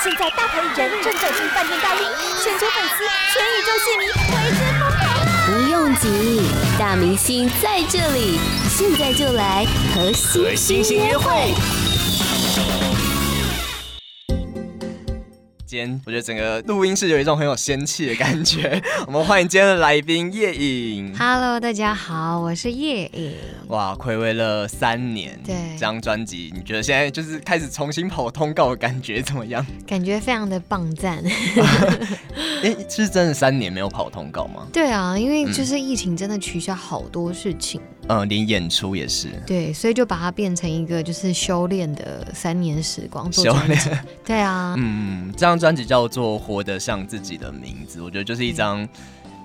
现在大牌艺人正走进饭店大厅，全球粉丝、全宇宙戏迷为之疯狂。不用急，大明星在这里，现在就来和星星约会。今天我觉得整个录音室有一种很有仙气的感觉。我们欢迎今天的来宾叶颖。Hello，大家好，我是叶颖。哇，睽违了三年，对这张专辑，你觉得现在就是开始重新跑通告的感觉怎么样？感觉非常的棒赞。哎，是真的三年没有跑通告吗？对啊，因为就是疫情真的取消好多事情。嗯，连演出也是。对，所以就把它变成一个就是修炼的三年时光。修炼。对啊。嗯，这张。专辑叫做《活得像自己的名字》，我觉得就是一张，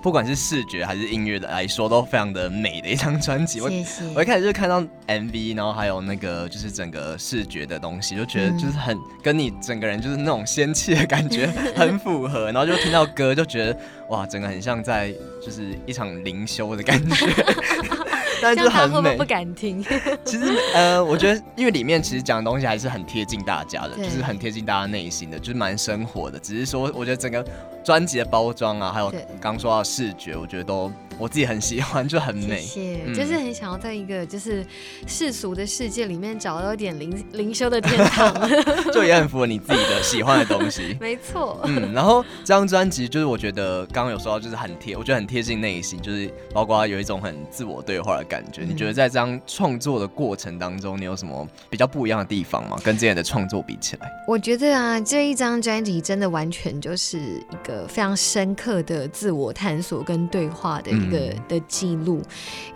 不管是视觉还是音乐的来说，都非常的美的一张专辑。我我一开始就看到 MV，然后还有那个就是整个视觉的东西，就觉得就是很跟你整个人就是那种仙气的感觉 很符合。然后就听到歌，就觉得哇，整个很像在就是一场灵修的感觉。但是很美，不敢听。其实，呃，我觉得，因为里面其实讲的东西还是很贴近大家的，就是很贴近大家内心的，就是蛮生活的。只是说，我觉得整个专辑的包装啊，还有刚说到视觉，我觉得都。我自己很喜欢，就很美，谢谢，嗯、就是很想要在一个就是世俗的世界里面找到一点灵灵修的天堂，就也很符合你自己的喜欢的东西。没错错，嗯，然后这张专辑就是我觉得刚刚有说到，就是很贴，我觉得很贴近内心，就是包括有一种很自我对话的感觉。嗯、你觉得在这张创作的过程当中，你有什么比较不一样的地方吗？跟之前的创作比起来？我觉得啊，这一张专辑真的完全就是一个非常深刻的自我探索跟对话的。一个的记录，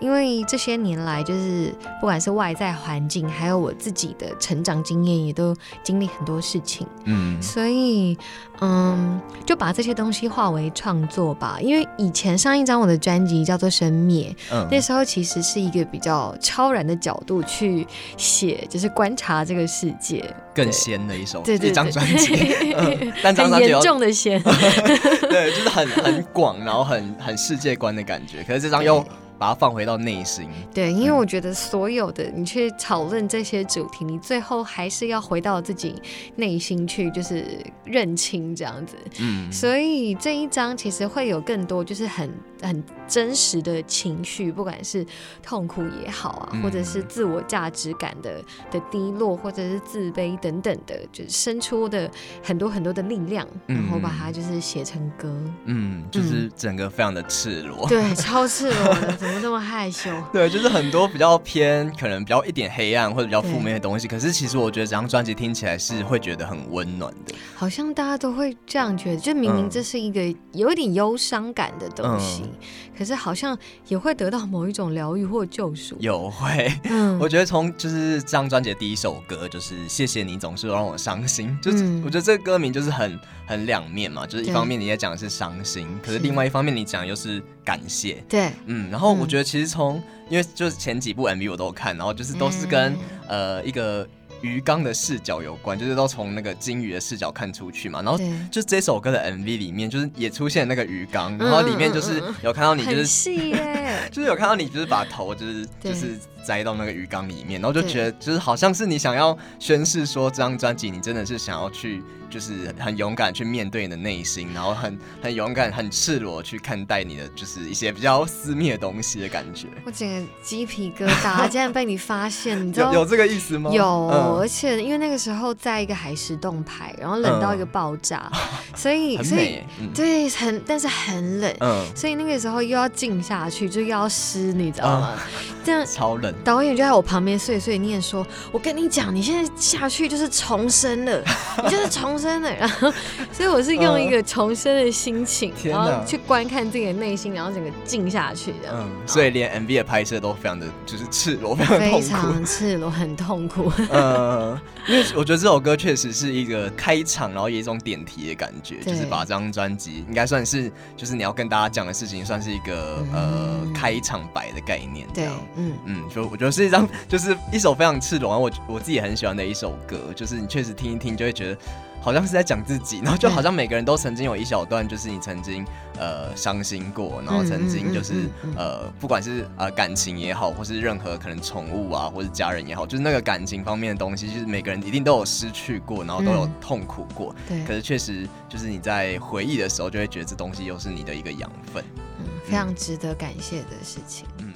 因为这些年来，就是不管是外在环境，还有我自己的成长经验，也都经历很多事情。嗯，所以，嗯，就把这些东西化为创作吧。因为以前上一张我的专辑叫做《生灭》，嗯，那时候其实是一个比较超然的角度去写，就是观察这个世界，更仙的一首，对对，对，一张专辑，嗯，但很严重的仙，对，就是很很广，然后很很世界观的感觉。可是这张又把它放回到内心，对，因为我觉得所有的你去讨论这些主题，你最后还是要回到自己内心去，就是认清这样子。嗯，所以这一张其实会有更多，就是很很真实的情绪，不管是痛苦也好啊，或者是自我价值感的的低落，或者是自卑等等的，就是生出的很多很多的力量，然后把它就是写成歌。嗯，就是整个非常的赤裸，对，超赤裸的。怎么这么害羞？对，就是很多比较偏，可能比较一点黑暗或者比较负面的东西。可是其实我觉得这张专辑听起来是会觉得很温暖的。好像大家都会这样觉得，就明明这是一个有一点忧伤感的东西，嗯、可是好像也会得到某一种疗愈或救赎。有会，嗯，我觉得从就是这张专辑的第一首歌就是谢谢你总是让我伤心，就是我觉得这个歌名就是很很两面嘛，就是一方面你也讲的是伤心，可是另外一方面你讲又是感谢。对，嗯，然后。我觉得其实从，因为就是前几部 MV 我都有看，然后就是都是跟呃一个鱼缸的视角有关，就是都从那个金鱼的视角看出去嘛。然后就这首歌的 MV 里面，就是也出现那个鱼缸，然后里面就是有看到你，就是 就是有看到你，就是把头就是就是栽到那个鱼缸里面，然后就觉得就是好像是你想要宣示说，这张专辑你真的是想要去。就是很勇敢去面对你的内心，然后很很勇敢、很赤裸去看待你的，就是一些比较私密的东西的感觉。我整个鸡皮疙瘩，竟然被你发现，你知道有有这个意思吗？有，嗯、而且因为那个时候在一个海蚀洞拍，然后冷到一个爆炸，嗯、所以所以、嗯、对很，但是很冷，嗯，所以那个时候又要静下去，就又要湿，你知道吗？嗯、这样超冷。导演就在我旁边碎碎念说：“我跟你讲，你现在下去就是重生了，你就是重。”真的，然后，所以我是用一个重生的心情，呃、然后去观看自己的内心，然后整个静下去的。嗯，所以连 MV 的拍摄都非常的就是赤裸，非常，非常赤裸，很痛苦。嗯，因为我觉得这首歌确实是一个开场，然后有一种点题的感觉，就是把这张专辑应该算是，就是你要跟大家讲的事情，算是一个、嗯、呃开场白的概念。对，嗯嗯，就我觉得是一张，就是一首非常赤裸，然后我我自己也很喜欢的一首歌，就是你确实听一听就会觉得。好像是在讲自己，然后就好像每个人都曾经有一小段，就是你曾经呃伤心过，然后曾经就是呃不管是呃感情也好，或是任何可能宠物啊，或是家人也好，就是那个感情方面的东西，就是每个人一定都有失去过，然后都有痛苦过。对。可是确实就是你在回忆的时候，就会觉得这东西又是你的一个养分。嗯，非常值得感谢的事情。嗯。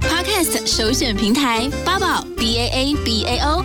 Podcast 首选平台八宝 B A A B A O。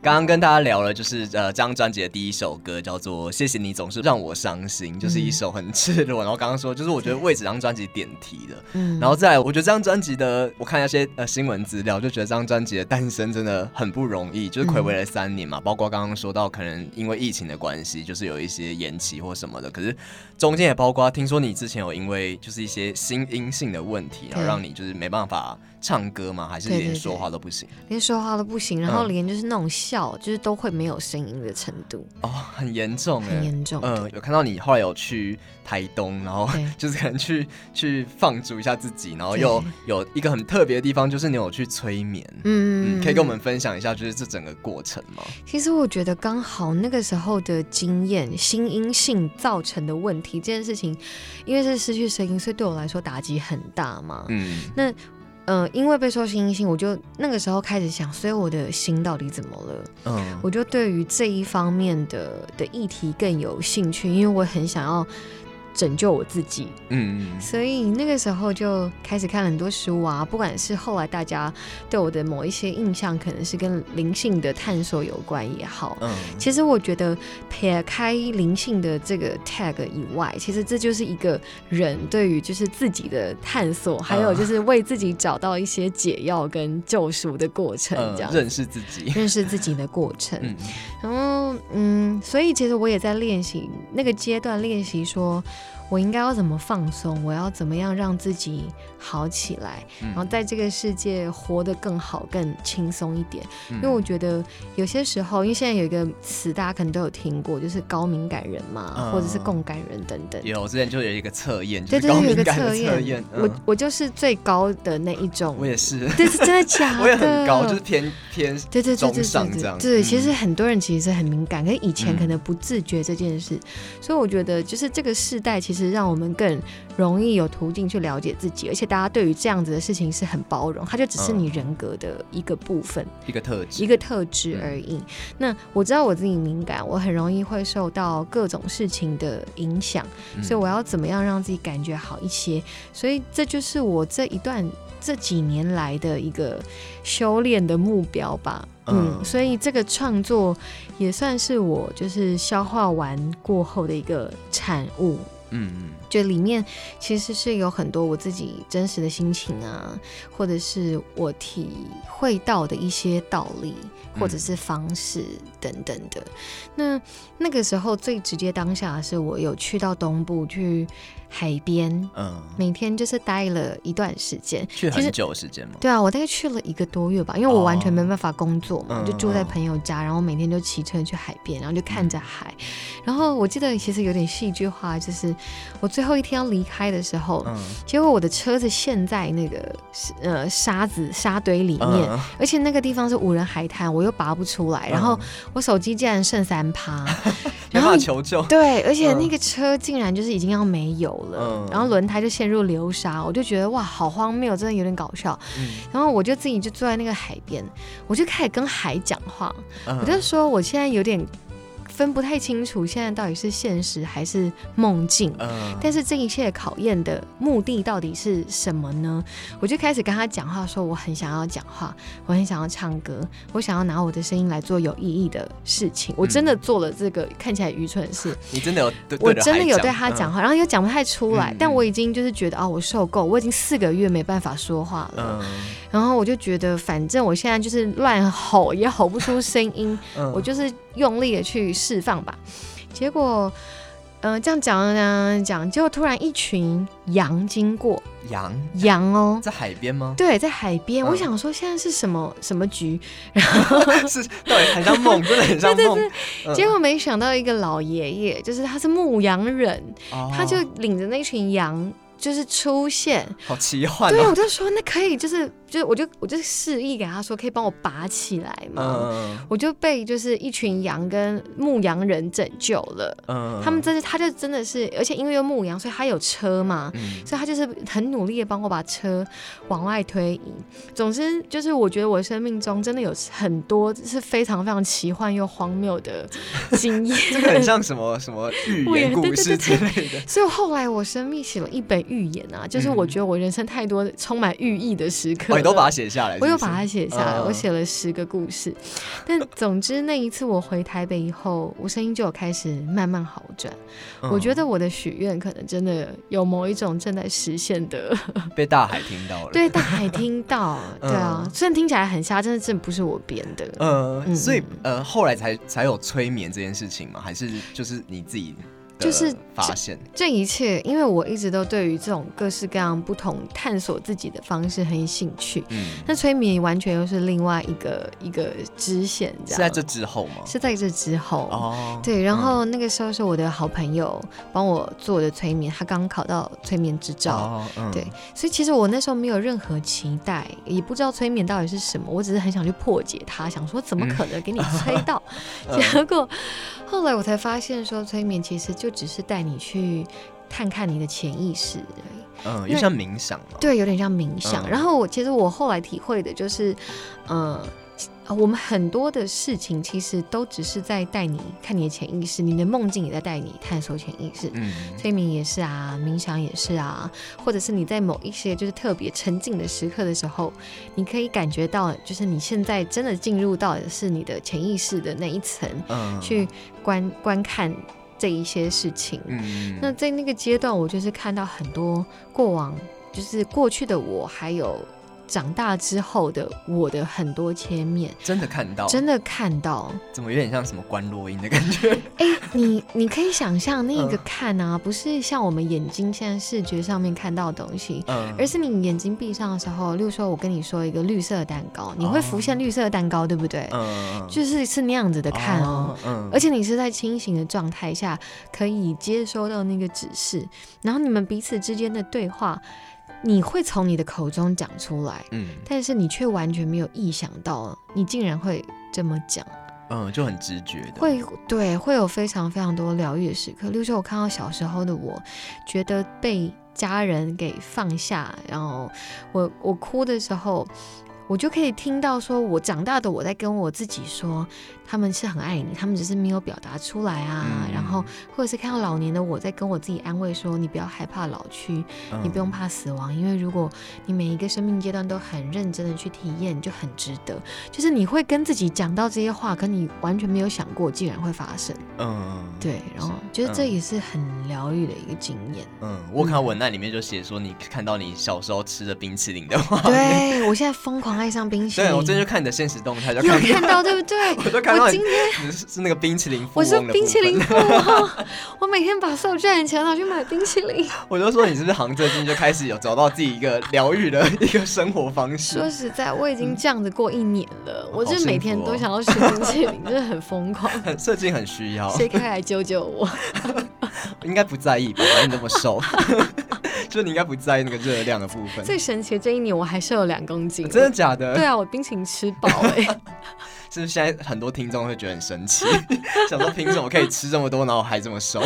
刚刚跟大家聊了，就是呃，这张专辑的第一首歌叫做《谢谢你总是让我伤心》，就是一首很赤裸。然后刚刚说，就是我觉得为这张专辑点题的。嗯。然后再来，我觉得这张专辑的，我看一些呃新闻资料，就觉得这张专辑的诞生真的很不容易，就是睽违了三年嘛。包括刚刚说到，可能因为疫情的关系，就是有一些延期或什么的。可是中间也包括，听说你之前有因为就是一些心因性的问题，然后让你就是没办法唱歌吗？还是连说话都不行？对对对，连说话都不行，然后连就是那种笑，嗯、就是都会没有声音的程度哦，很严重，很严重。嗯，有看到你后来有去台东，然后 就是可能去去放逐一下自己，然后又有一个很特别的地方，就是你有去催眠。嗯，嗯，可以跟我们分享一下，就是这整个过程吗？其实我觉得刚好那个时候的经验，心因性造成的问题这件事情，因为是失去声音，所以对我来说打击很大嘛。嗯，那。嗯、呃，因为被说心因性，我就那个时候开始想，所以我的心到底怎么了？嗯，我就对于这一方面的的议题更有兴趣，因为我很想要。拯救我自己，嗯，所以那个时候就开始看很多书啊，不管是后来大家对我的某一些印象，可能是跟灵性的探索有关也好，嗯，其实我觉得撇开灵性的这个 tag 以外，其实这就是一个人对于就是自己的探索，还有就是为自己找到一些解药跟救赎的过程，这样、嗯、认识自己，认识自己的过程，嗯、然后嗯，所以其实我也在练习那个阶段练习说。我应该要怎么放松？我要怎么样让自己好起来？然后在这个世界活得更好、更轻松一点。因为我觉得有些时候，因为现在有一个词大家可能都有听过，就是高敏感人嘛，或者是共感人等等。有，之前就有一个测验，对对，有一个测验。我我就是最高的那一种。我也是。这，是真的假的？我也很高，就是偏偏对对中上这样。对，其实很多人其实是很敏感，可是以前可能不自觉这件事。所以我觉得，就是这个世代其实。是让我们更容易有途径去了解自己，而且大家对于这样子的事情是很包容，它就只是你人格的一个部分，一个特质，一个特质而已。嗯、那我知道我自己敏感，我很容易会受到各种事情的影响，嗯、所以我要怎么样让自己感觉好一些？所以这就是我这一段这几年来的一个修炼的目标吧。嗯，嗯，所以这个创作也算是我就是消化完过后的一个产物。嗯嗯，就里面其实是有很多我自己真实的心情啊，或者是我体会到的一些道理，或者是方式等等的。那那个时候最直接当下是我有去到东部去。海边，嗯，每天就是待了一段时间，去很久时间吗？对啊，我大概去了一个多月吧，因为我完全没办法工作嘛，哦、就住在朋友家，然后每天就骑车去海边，然后就看着海。嗯、然后我记得其实有点戏剧化，就是我最后一天要离开的时候，嗯、结果我的车子陷在那个呃沙子沙堆里面，嗯、而且那个地方是无人海滩，我又拔不出来，然后我手机竟然剩三趴，嗯、然后求救，对，而且那个车竟然就是已经要没油。了，然后轮胎就陷入流沙，我就觉得哇，好荒谬，真的有点搞笑。嗯、然后我就自己就坐在那个海边，我就开始跟海讲话，嗯、我就说我现在有点。分不太清楚现在到底是现实还是梦境，嗯，但是这一切考验的目的到底是什么呢？我就开始跟他讲话，说我很想要讲话，我很想要唱歌，我想要拿我的声音来做有意义的事情。我真的做了这个看起来愚蠢的事，你真的有对，我真的有对他讲话，然后又讲不太出来，但我已经就是觉得啊，我受够，我已经四个月没办法说话了，然后我就觉得反正我现在就是乱吼也吼不出声音，我就是。用力的去释放吧，结果，嗯、呃，这样讲讲讲，结果突然一群羊经过，羊羊哦，在海边吗？对，在海边。嗯、我想说现在是什么什么局，然 后是对，很像梦，真的很像 梦。对对对，嗯、结果没想到一个老爷爷，就是他是牧羊人，哦、他就领着那群羊。就是出现，好奇幻、哦。对，我就说那可以，就是就我就我就示意给他说，可以帮我拔起来嘛。嗯、我就被就是一群羊跟牧羊人拯救了。嗯，他们真的，他就真的是，而且因为有牧羊，所以他有车嘛，嗯、所以他就是很努力的帮我把车往外推移。总之，就是我觉得我生命中真的有很多是非常非常奇幻又荒谬的经验。这个很像什么什么寓言故事之类的。所以后来我生命写了一本。预言啊，就是我觉得我人生太多充满寓意的时刻，你都把它写下来。我有把它写下来，我写了十个故事。但总之那一次我回台北以后，我声音就有开始慢慢好转。我觉得我的许愿可能真的有某一种正在实现的，被大海听到了。对，大海听到，对啊，虽然听起来很瞎，真的真不是我编的。嗯，所以呃，后来才才有催眠这件事情吗？还是就是你自己？就是发现这，一切，因为我一直都对于这种各式各样不同探索自己的方式很有兴趣。嗯，那催眠完全又是另外一个一个支线，在这之后吗？是在这之后哦。对，然后那个时候是我的好朋友帮我做的催眠，他刚考到催眠执照。哦，嗯。对，所以其实我那时候没有任何期待，也不知道催眠到底是什么，我只是很想去破解它，想说怎么可能给你 催到？嗯、结果后来我才发现，说催眠其实就。只是带你去看看你的潜意识而已，嗯，有点像冥想，对，有点像冥想。嗯、然后我其实我后来体会的就是，嗯。我们很多的事情其实都只是在带你看你的潜意识，你的梦境也在带你探索潜意识。嗯，催眠也是啊，冥想也是啊，或者是你在某一些就是特别沉静的时刻的时候，你可以感觉到，就是你现在真的进入到的是你的潜意识的那一层，嗯，去观观看这一些事情。嗯，那在那个阶段，我就是看到很多过往，就是过去的我，还有。长大之后的我的很多切面，真的看到，真的看到，怎么有点像什么关落音的感觉？哎、欸，你你可以想象那个看啊，不是像我们眼睛现在视觉上面看到的东西，嗯，而是你眼睛闭上的时候，例如说我跟你说一个绿色的蛋糕，你会浮现绿色的蛋糕，对不对？嗯，就是是那样子的看哦，嗯，而且你是在清醒的状态下可以接收到那个指示，然后你们彼此之间的对话。你会从你的口中讲出来，嗯，但是你却完全没有意想到，你竟然会这么讲，嗯，就很直觉的，会，对，会有非常非常多疗愈的时刻。例如说，我看到小时候的我，觉得被家人给放下，然后我我哭的时候。我就可以听到，说我长大的我在跟我自己说，他们是很爱你，他们只是没有表达出来啊。嗯、然后，或者是看到老年的我在跟我自己安慰说，你不要害怕老去，嗯、你不用怕死亡，因为如果你每一个生命阶段都很认真的去体验，就很值得。就是你会跟自己讲到这些话，可你完全没有想过竟然会发生。嗯，对。然后，觉得这也是很疗愈的一个经验。嗯，我看文案里面就写说，你看到你小时候吃的冰淇淋的话，对我现在疯狂。爱上冰淇淋，对，我最近就看你的现实动态，就看，看到对不对？我都看到今天 是那个冰淇淋富翁，我是冰淇淋富翁，我每天把所有赚的钱拿去买冰淇淋。我就说你是不是杭州最近就开始有找到自己一个疗愈的一个生活方式？说实在，我已经这样子过一年了，嗯、我就每天都想要吃冰淇淋，真的很疯狂。很最近很需要，谁可以来救救我？应该不在意吧？反正你那么瘦。就你应该不在意那个热量的部分。最神奇的这一年，我还瘦了两公斤。真的假的？对啊，我冰淇淋吃饱哎、欸。是不是现在很多听众会觉得很神奇，想说凭什么可以吃这么多，然后还这么瘦？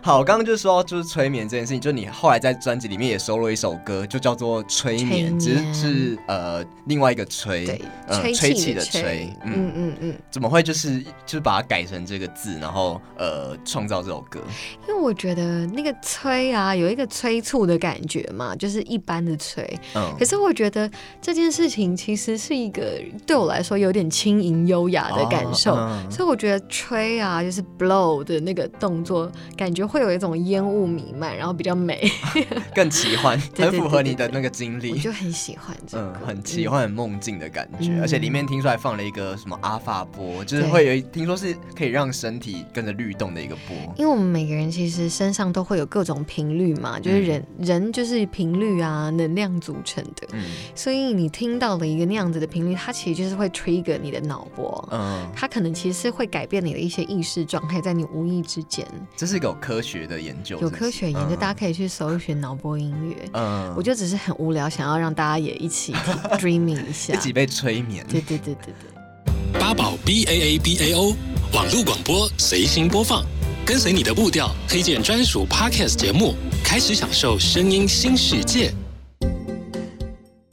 好，我刚刚就说就是催眠这件事情，就你后来在专辑里面也收录一首歌，就叫做《催眠》，只是是呃另外一个催，对，吹气的吹，嗯嗯嗯，嗯怎么会就是就是把它改成这个字，然后呃创造这首歌？因为我觉得那个催啊，有一个催促的感觉嘛，就是一般的催，嗯，可是我觉得这件事情其实是一个对我来说有点轻盈优雅的感受，哦嗯、所以我觉得吹啊，就是 blow 的那个动作，感觉。会有一种烟雾弥漫，然后比较美，更奇幻，很符合你的那个经历。我就很喜欢这个，嗯，很奇幻、很梦境的感觉。嗯、而且里面听出来放了一个什么阿法波，就是会有听说是可以让身体跟着律动的一个波。因为我们每个人其实身上都会有各种频率嘛，就是人、嗯、人就是频率啊，能量组成的。嗯，所以你听到了一个那样子的频率，它其实就是会 trigger 你的脑波。嗯，它可能其实是会改变你的一些意识状态，在你无意之间。这是一个科。科学的研究有科学研究，嗯、大家可以去搜寻脑波音乐。嗯，我就只是很无聊，想要让大家也一起 dreaming 一下，一起被催眠。对对对对对。八宝 B A A B A O 网络广播随心播放，跟随你的步调，推荐专属 Podcast 节目，开始享受声音新世界。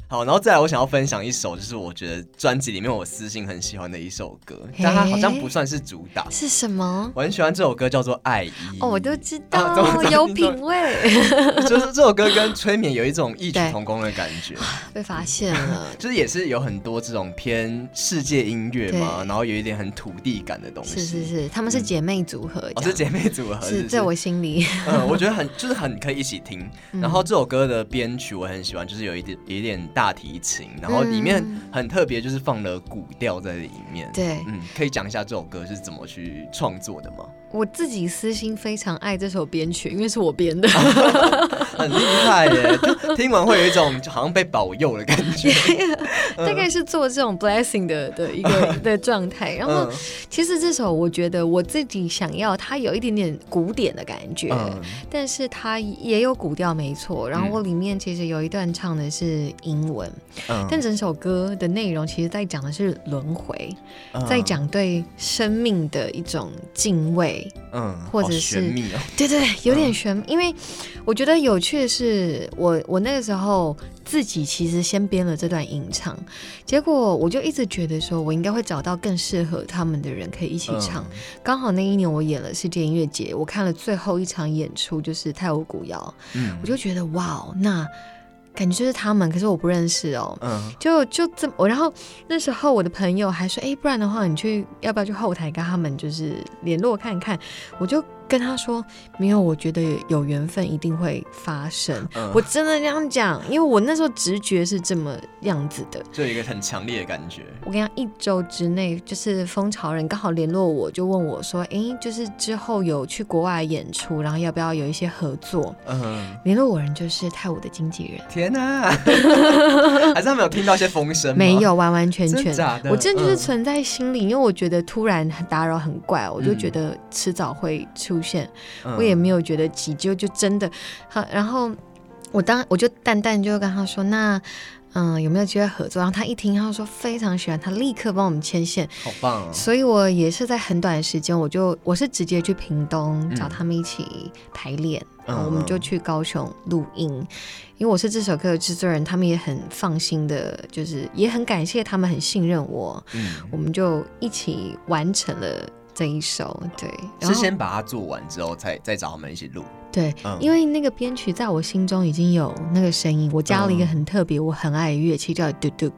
好，然后再来，我想要分享一首，就是我觉得专辑里面我私心很喜欢的一首歌，但它好像不算是主打。是什么？我很喜欢这首歌，叫做《爱意》。哦，我都知道，啊、有品味。就是这首歌跟催眠有一种异曲同工的感觉。被发现了，就是也是有很多这种偏世界音乐嘛，然后有一点很土地感的东西。是是是，他们是姐妹组合。哦，是姐妹组合。是在我心里。嗯，我觉得很就是很可以一起听。然后这首歌的编曲我很喜欢，就是有一点有一点大提琴，然后里面很特别，就是放了古调在里面。对，嗯，可以讲一下这首歌是怎么去创作的吗？我自己私心非常爱这首编曲，因为是我编的，很厉害耶！就听完会有一种就好像被保佑的感觉，大概是做这种 blessing 的的一个 的状态。然后，其实这首我觉得我自己想要，它有一点点古典的感觉，但是它也有古调没错。然后我里面其实有一段唱的是英文，但整首歌的内容其实在讲的是轮回，在讲对生命的一种敬畏。嗯，或者是、哦、对对，有点悬，嗯、因为我觉得有趣的是，我我那个时候自己其实先编了这段吟唱，结果我就一直觉得说，我应该会找到更适合他们的人可以一起唱。嗯、刚好那一年我演了世界音乐节，我看了最后一场演出就是泰晤古谣，嗯，我就觉得哇，那。感觉就是他们，可是我不认识哦。嗯，就就这么我，然后那时候我的朋友还说，哎，不然的话，你去要不要去后台跟他们就是联络看看？我就。跟他说没有，我觉得有缘分一定会发生。嗯、我真的这样讲，因为我那时候直觉是这么样子的，就有一个很强烈的感觉。我跟你讲，一周之内，就是蜂巢人刚好联络我，就问我说：“哎，就是之后有去国外演出，然后要不要有一些合作？”嗯，联络我人就是泰武的经纪人。天哪，还是他们有听到一些风声？没有，完完全全。真假的？我真的就是存在心里，嗯、因为我觉得突然打扰很怪，我就觉得迟早会出。出现，我也没有觉得急，就就真的好。然后我当我就淡淡就跟他说：“那嗯，有没有机会合作？”然后他一听，他说非常喜欢，他立刻帮我们牵线，好棒哦！所以我也是在很短的时间，我就我是直接去屏东找他们一起排练，嗯、然后我们就去高雄录音。因为我是这首歌的制作人，他们也很放心的，就是也很感谢他们很信任我。嗯，我们就一起完成了。这一首对，是先把它做完之后，再再找他们一起录。对，嗯、因为那个编曲在我心中已经有那个声音，我加了一个很特别、嗯、我很爱的乐器叫 duduk，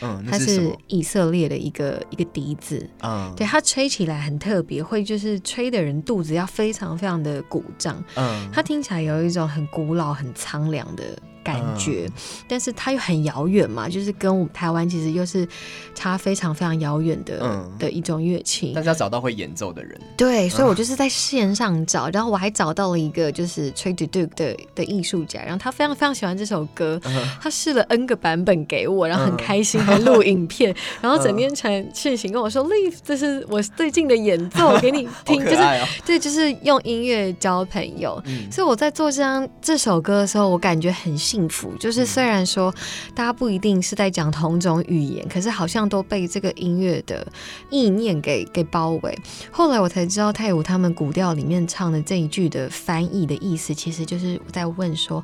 嗯，它是以色列的一个一个笛子，嗯，对，它吹起来很特别，会就是吹的人肚子要非常非常的鼓胀，嗯，它听起来有一种很古老、很苍凉的。感觉，嗯、但是它又很遥远嘛，就是跟我们台湾其实又是差非常非常遥远的、嗯、的一种乐器。但是要找到会演奏的人，对，所以我就是在线上找，嗯、然后我还找到了一个就是吹 duduk 的的艺术家，然后他非常非常喜欢这首歌，嗯、他试了 N 个版本给我，然后很开心，还录影片，嗯、然后整天传讯息跟我说：“Live，这是我最近的演奏，给你听。”就是对，就是用音乐交朋友。嗯、所以我在做这张这首歌的时候，我感觉很幸。幸福就是，虽然说大家不一定是在讲同种语言，可是好像都被这个音乐的意念给给包围。后来我才知道，泰武他们古调里面唱的这一句的翻译的意思，其实就是在问说。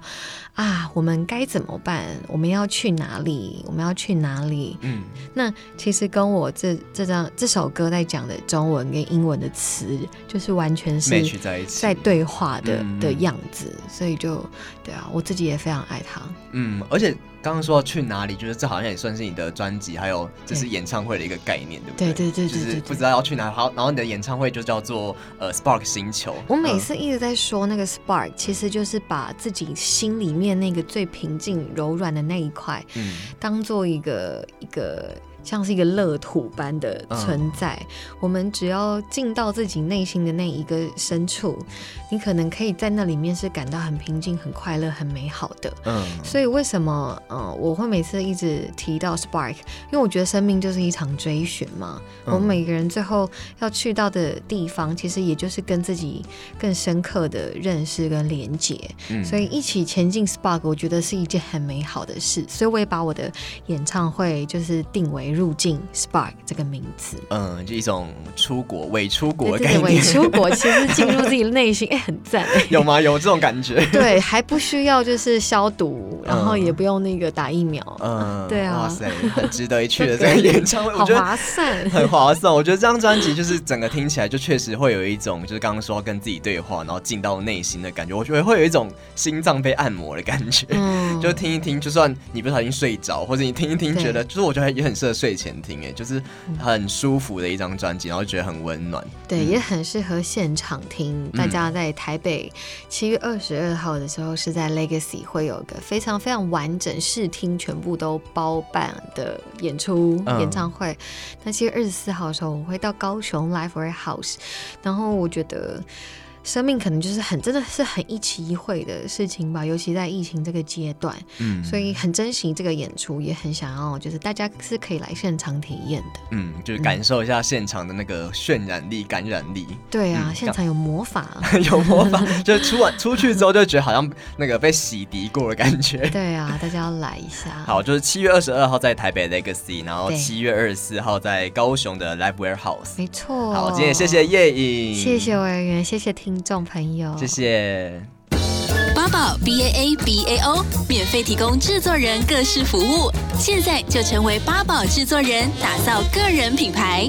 啊，我们该怎么办？我们要去哪里？我们要去哪里？嗯，那其实跟我这这张这首歌在讲的中文跟英文的词，就是完全是在对话的的样子，所以就对啊，我自己也非常爱他。嗯，而且。刚刚说要去哪里，就是这好像也算是你的专辑，还有就是演唱会的一个概念，对不对？对对对对，就是不知道要去哪里。好，然后你的演唱会就叫做呃 Spark 星球。我每次一直在说那个 Spark，其实就是把自己心里面那个最平静、柔软的那一块，嗯，当做一个一个。像是一个乐土般的存在。嗯、我们只要进到自己内心的那一个深处，你可能可以在那里面是感到很平静、很快乐、很美好的。嗯，所以为什么嗯我会每次一直提到 Spark？因为我觉得生命就是一场追寻嘛。嗯、我们每个人最后要去到的地方，其实也就是跟自己更深刻的认识跟连接。嗯，所以一起前进 Spark，我觉得是一件很美好的事。所以我也把我的演唱会就是定为入境 Spark 这个名字。嗯，就一种出国伪出国的感觉。伪出国 其实进入自己的内心，哎、欸，很赞、欸。有吗？有这种感觉？对，还不需要就是消毒，然后也不用那个打疫苗。嗯，对啊。哇塞，很值得一 去的这个演唱会，我觉得好划算，很划算。我觉得这张专辑就是整个听起来就确实会有一种就是刚刚说跟自己对话，然后进到内心的感觉。我觉得会有一种心脏被按摩的感觉。嗯，就听一听，就算你不小心睡着，或者你听一听觉得，就是我觉得也很适合睡前听，哎，就是很舒服的一张专辑，然后觉得很温暖。对，也很适合现场听。大家在台北七月二十二号的时候是在 Legacy 会有个非常非常完整试听，全部都包办的演出演唱会。那七月二十四号的时候，我会到高雄 Live Warehouse，然后我觉得。生命可能就是很真的是很一期一会的事情吧，尤其在疫情这个阶段，嗯，所以很珍惜这个演出，也很想要就是大家是可以来现场体验的，嗯，就是感受一下现场的那个渲染力、感染力。对啊，嗯、现场有魔法，有魔法，就出完出去之后就觉得好像那个被洗涤过的感觉。对啊，大家要来一下。好，就是七月二十二号在台北 Legacy，然后七月二十四号在高雄的 Live Warehouse。没错。好，今天谢谢叶颖，谢谢委员，谢谢听。听众朋友，谢谢八宝 B A A B A O 免费提供制作人各式服务，现在就成为八宝制作人，打造个人品牌。